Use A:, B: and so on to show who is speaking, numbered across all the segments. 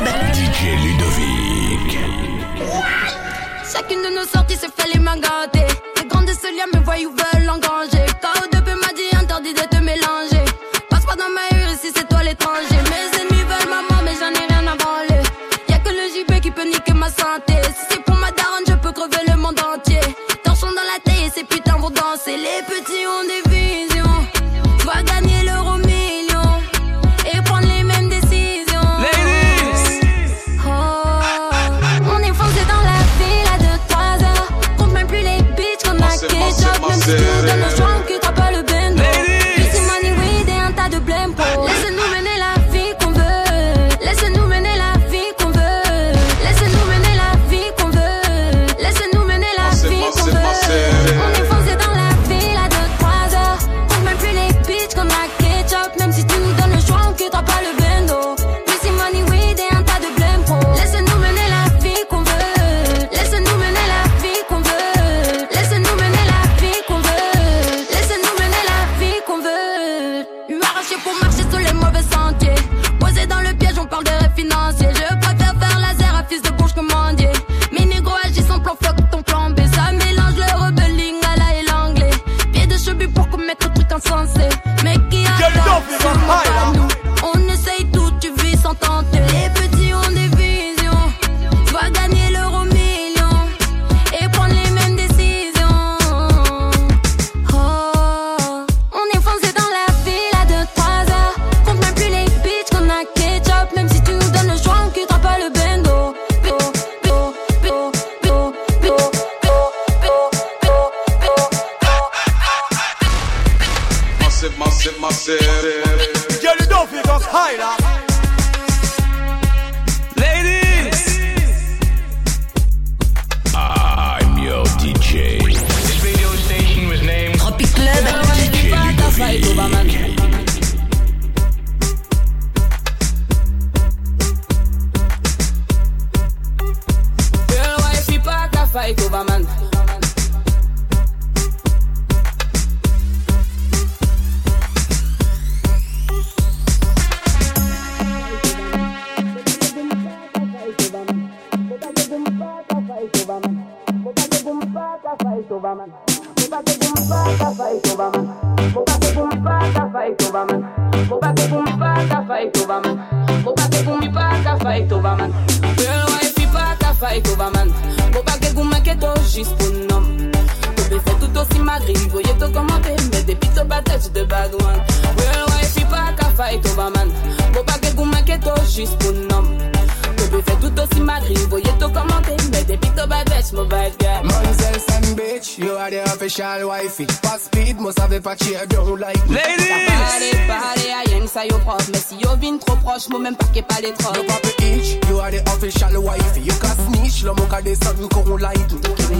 A: Club.
B: DJ Ludovic.
C: Chacune de nos sorties se fait les mains gâtées. Les grandes lien me voient ou veulent
D: us
E: juste pour nom. Bébé fait tout aussi magri, voyez tout commenter, mais des pito batages de bad one. Girl, why fi park a fight over man? Faut pas que vous m'inquiétez juste pour nom. Bébé fait tout aussi magri, voyez tout commenter, mais des pito batages, my bad guy.
F: Mademoiselle and bitch, you are the official wifey. Pas speed, must have a cheer, don't like me.
E: Parler, parler, à rien que ça yo prof, mais si yo vin trop proche, moi même pas qu'est pas les trop.
F: No papa itch, you are the official wifey. You can snitch, le moka de sun qu'on light.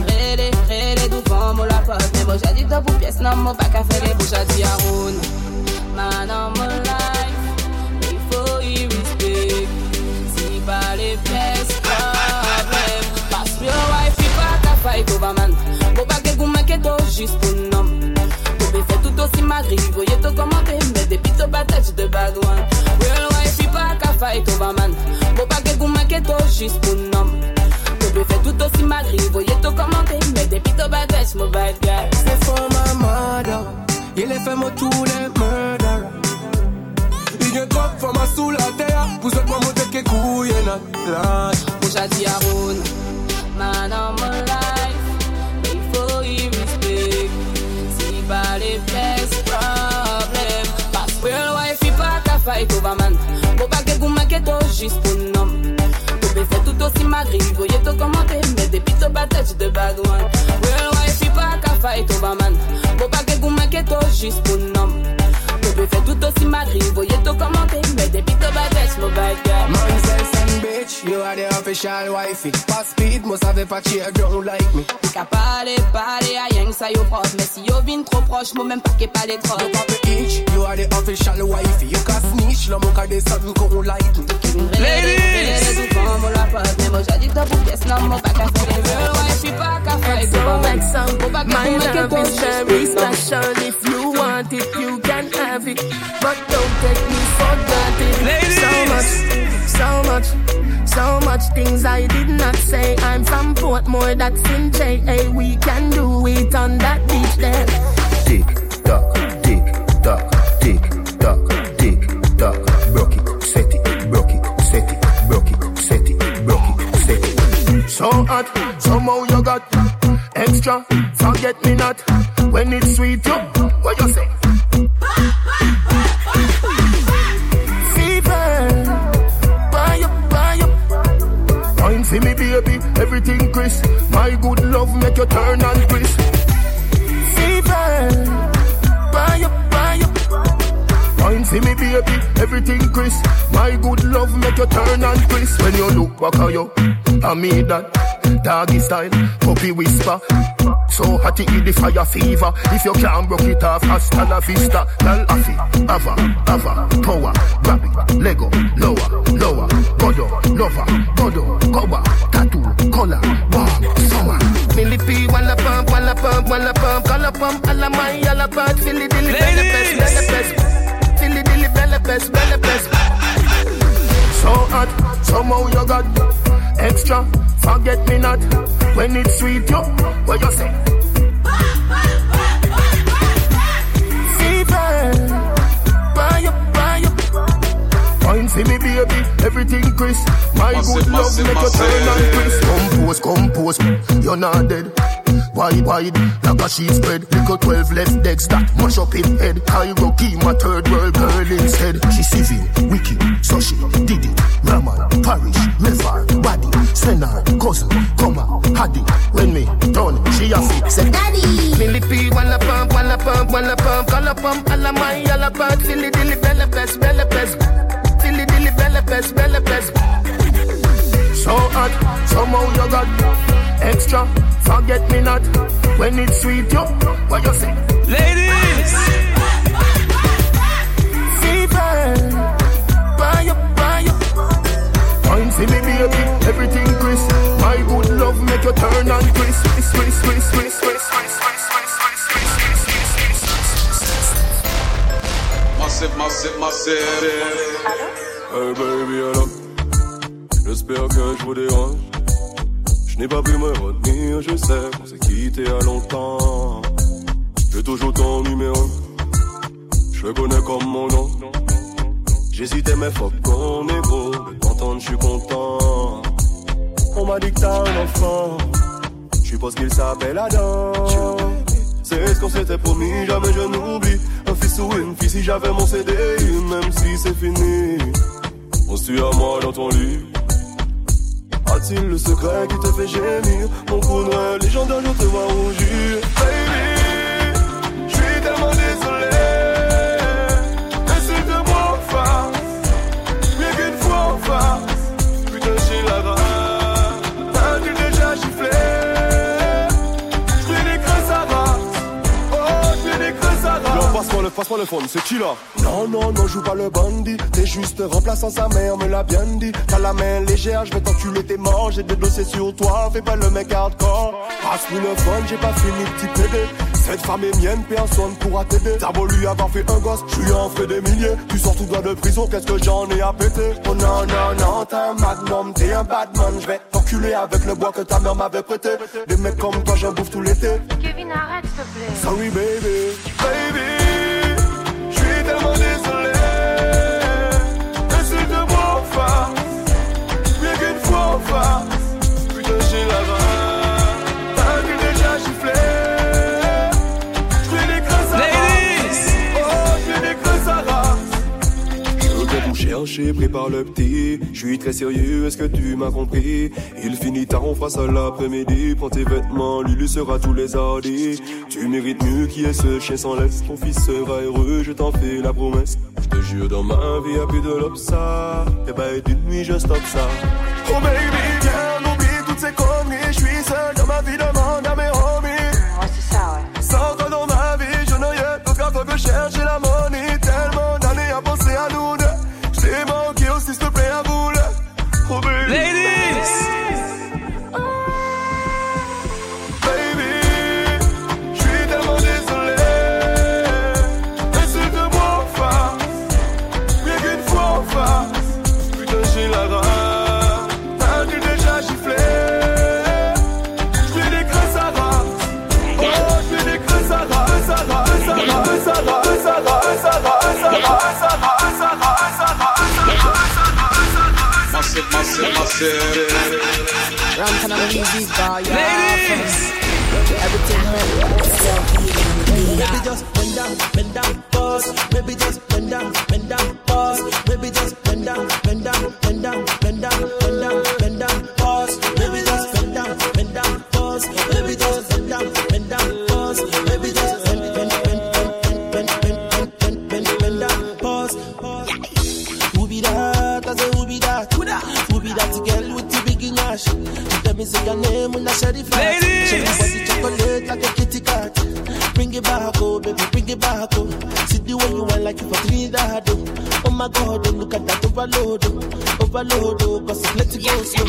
E: Rélé, rélé, devant moi la pote, mais moi j'ai dit top ou pièce, non, moi pas qu'à faire les bouches à dire Man, on my life, il faut y respect. Si pas les pièces, problème. Parce que wife, il pas qu'à fight over man. Pas que m'inquiétez juste pour nom. Bébé fait tout aussi magri, voyez tout commenter, mais des pito batages de bad one. Real wife, il pas qu'à fight over man. Faut pas que vous m'inquiétez juste pour nom. Bébé fait tout aussi magri, voyez tout commenter, mais des pito batages, my bad guy.
F: C'est for my mother. Il est fait moi tous les murder. Il est trop for ma sous la terre. Vous êtes moi monter que couille na
E: Puxa de Aruna, man on my life, il m'inquiétez juste pour nom. Bébé fait tout aussi magri, voyez tout commenter, mais des pito batages de bad one. Real wife, il pas qu'à fight over man. Faut pas que vous m'inquiétez juste pour nom.
F: Official wifey. Pas speed, must have a cheer, don't like me.
E: Qu'à parler, parler, à rien que ça yo prof. Mais si yo vin trop proche, moi même pas qu'est pas les trop.
F: No papa itch, you are the official wifey. You can snitch, le moka de sun qu'on light.
E: Ladies! devant moi la pote. Mais moi j'ai dit top ou pièce, non, moi pas qu'à faire les girl. Suis pas qu'à faire les
G: So make some
E: Faut pas que
G: My
E: vous me
G: love is very
E: juste pour nom.
G: special If you want it, you can have it But don't take me for granted So much,
A: So much, so much things I did not say. I'm from Portmore, that's in J.A. We can do it on that beach there.
D: Tick tock, tick tock, tick tock, tick tock. Broke it, set it, broke it, set it, broke it, set it, broke it, set it.
A: So hot, somehow you got extra. Forget me not when it's sweet. You, what you say? For me, baby, everything crisp. My good love make you turn and crisp. Fever, buy up, buy up. For me, baby, everything crisp. My good love make you turn and crisp. When you look back at you, I mean that. Doggy style, puppy whisper. So hot it the fire fever. If you can't broke it off, hasta la vista. Lal afi, ava, ava, power, grab it, Lego, lower, lower, godo, lover, godo, goba, tattoo, color, warm, summer. Millipede, walla pump, walla pump, walla pump, color pump, alla my, alla part, filly dilly, belly pest, belly pest, filly dilly, belly pest, belly pest. So hot, somehow you got extra. Forget me not when it's sweet, yo. What you say? Fever, up. Wine for me, baby, everything crisp. My
H: Massive,
A: good love
H: massive,
A: make you turn
H: massive.
A: and crisp. Compose, compose, you're not dead. Wide, wide, like a sheet spread. Little 12 left decks that mash up in head. Cairo, my third world girl instead. She civil, wicked, so she did it. Raman, parish, Mevar, body, Senar, cousin, Coma, Hadi. When me done, she a fit, say daddy. Millipede, walla pump, walla pump, walla pump, walla pump, alla my, alla pump, silly dilly, bella pest, bella pest. Silly dilly, bella pest, bella pest. So hot, somehow you got extra. Forget me not when it's sweet, yo. What you say?
I: Ladies,
A: Fever, buy up, buy up. Wine for me, baby, everything crisp. My good love make you turn crisp, crisp, crisp, crisp, crisp,
F: Hey baby, alors J'espère que je vous dérange. Je n'ai pas pu me retenir, je sais qu'on s'est quitté à longtemps. J'ai toujours ton numéro. Je connais comme mon nom. J'hésitais, mais faut qu'on est beau. De t'entendre, je suis content. On m'a dit que t'as un enfant. Je suppose qu'il s'appelle Adam. C'est ce qu'on s'était promis, jamais je n'oublie. Un fils ou une fille, si j'avais mon CD, même si c'est fini. On tue à moi dans ton lit. A-t-il le secret qui te fait gémir? Mon coup noir légendaire, je te vois rougir. Baby, c'est qui là Non, non, non, joue pas le bandit T'es juste remplaçant sa mère, me l'a bien dit T'as la main légère, je vais t'enculer, t'es mort J'ai des dossiers sur toi, fais pas le mec hardcore Passe-moi le phone, j'ai pas fini, petit pédé cette femme est mienne, personne pourra t'aider. T'as beau lui avoir fait un gosse, je lui en fais des milliers. Tu sors tout droit de prison, qu'est-ce que j'en ai à péter? Oh non, non, non, t'es un magnum, t'es un badman. Je vais t'enculer avec le bois que ta mère m'avait prêté. Des mecs comme toi, j'en bouffe tout l'été.
C: Kevin, arrête, s'il te plaît.
F: Sorry baby, baby, très sérieux, est-ce que tu m'as compris? Il finit tard, on fera ça l'après-midi. Prends tes vêtements, lui lui sera tous les hardis. Tu mérites mieux qui est ce chien sans laisse. Ton fils sera heureux, je t'en fais la promesse. Je te jure, dans ma vie, y'a plus de l'obsa. Et bah, et d'une nuit, je stoppe ça. Oh baby, viens, oublie toutes ces conneries. Je suis seul dans ma vie, demande à mes homies.
G: Ouais, c'est ça, ouais.
F: Sans toi dans ma vie, je n'ai rien d'autre qu'à que chercher la
I: Ladies!
G: Maybe just bend down, bend down, pause. Maybe just bend down, bend down, pause. Maybe just bend down, bend down, bend down. overload, oh, cause it's let it go slow.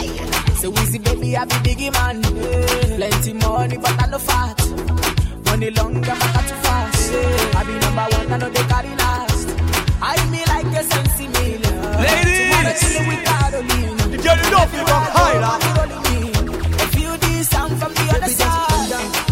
J: So easy, baby, I be biggie man. Plenty money, but I no fat. Money longer, but I too fast. I be number one, I know they carry last. I me like a sensi million.
K: Ladies! Get it off, you're high,
J: If you do sound from the other side.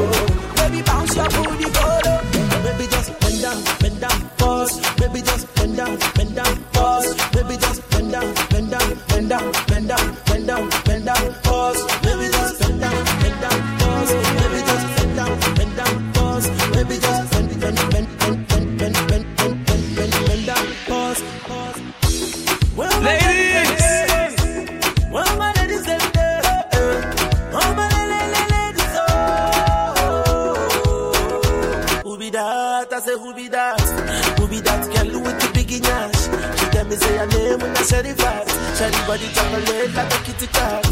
G: Baby,
J: bounce your booty,
G: for the body travel it like a kitty cat.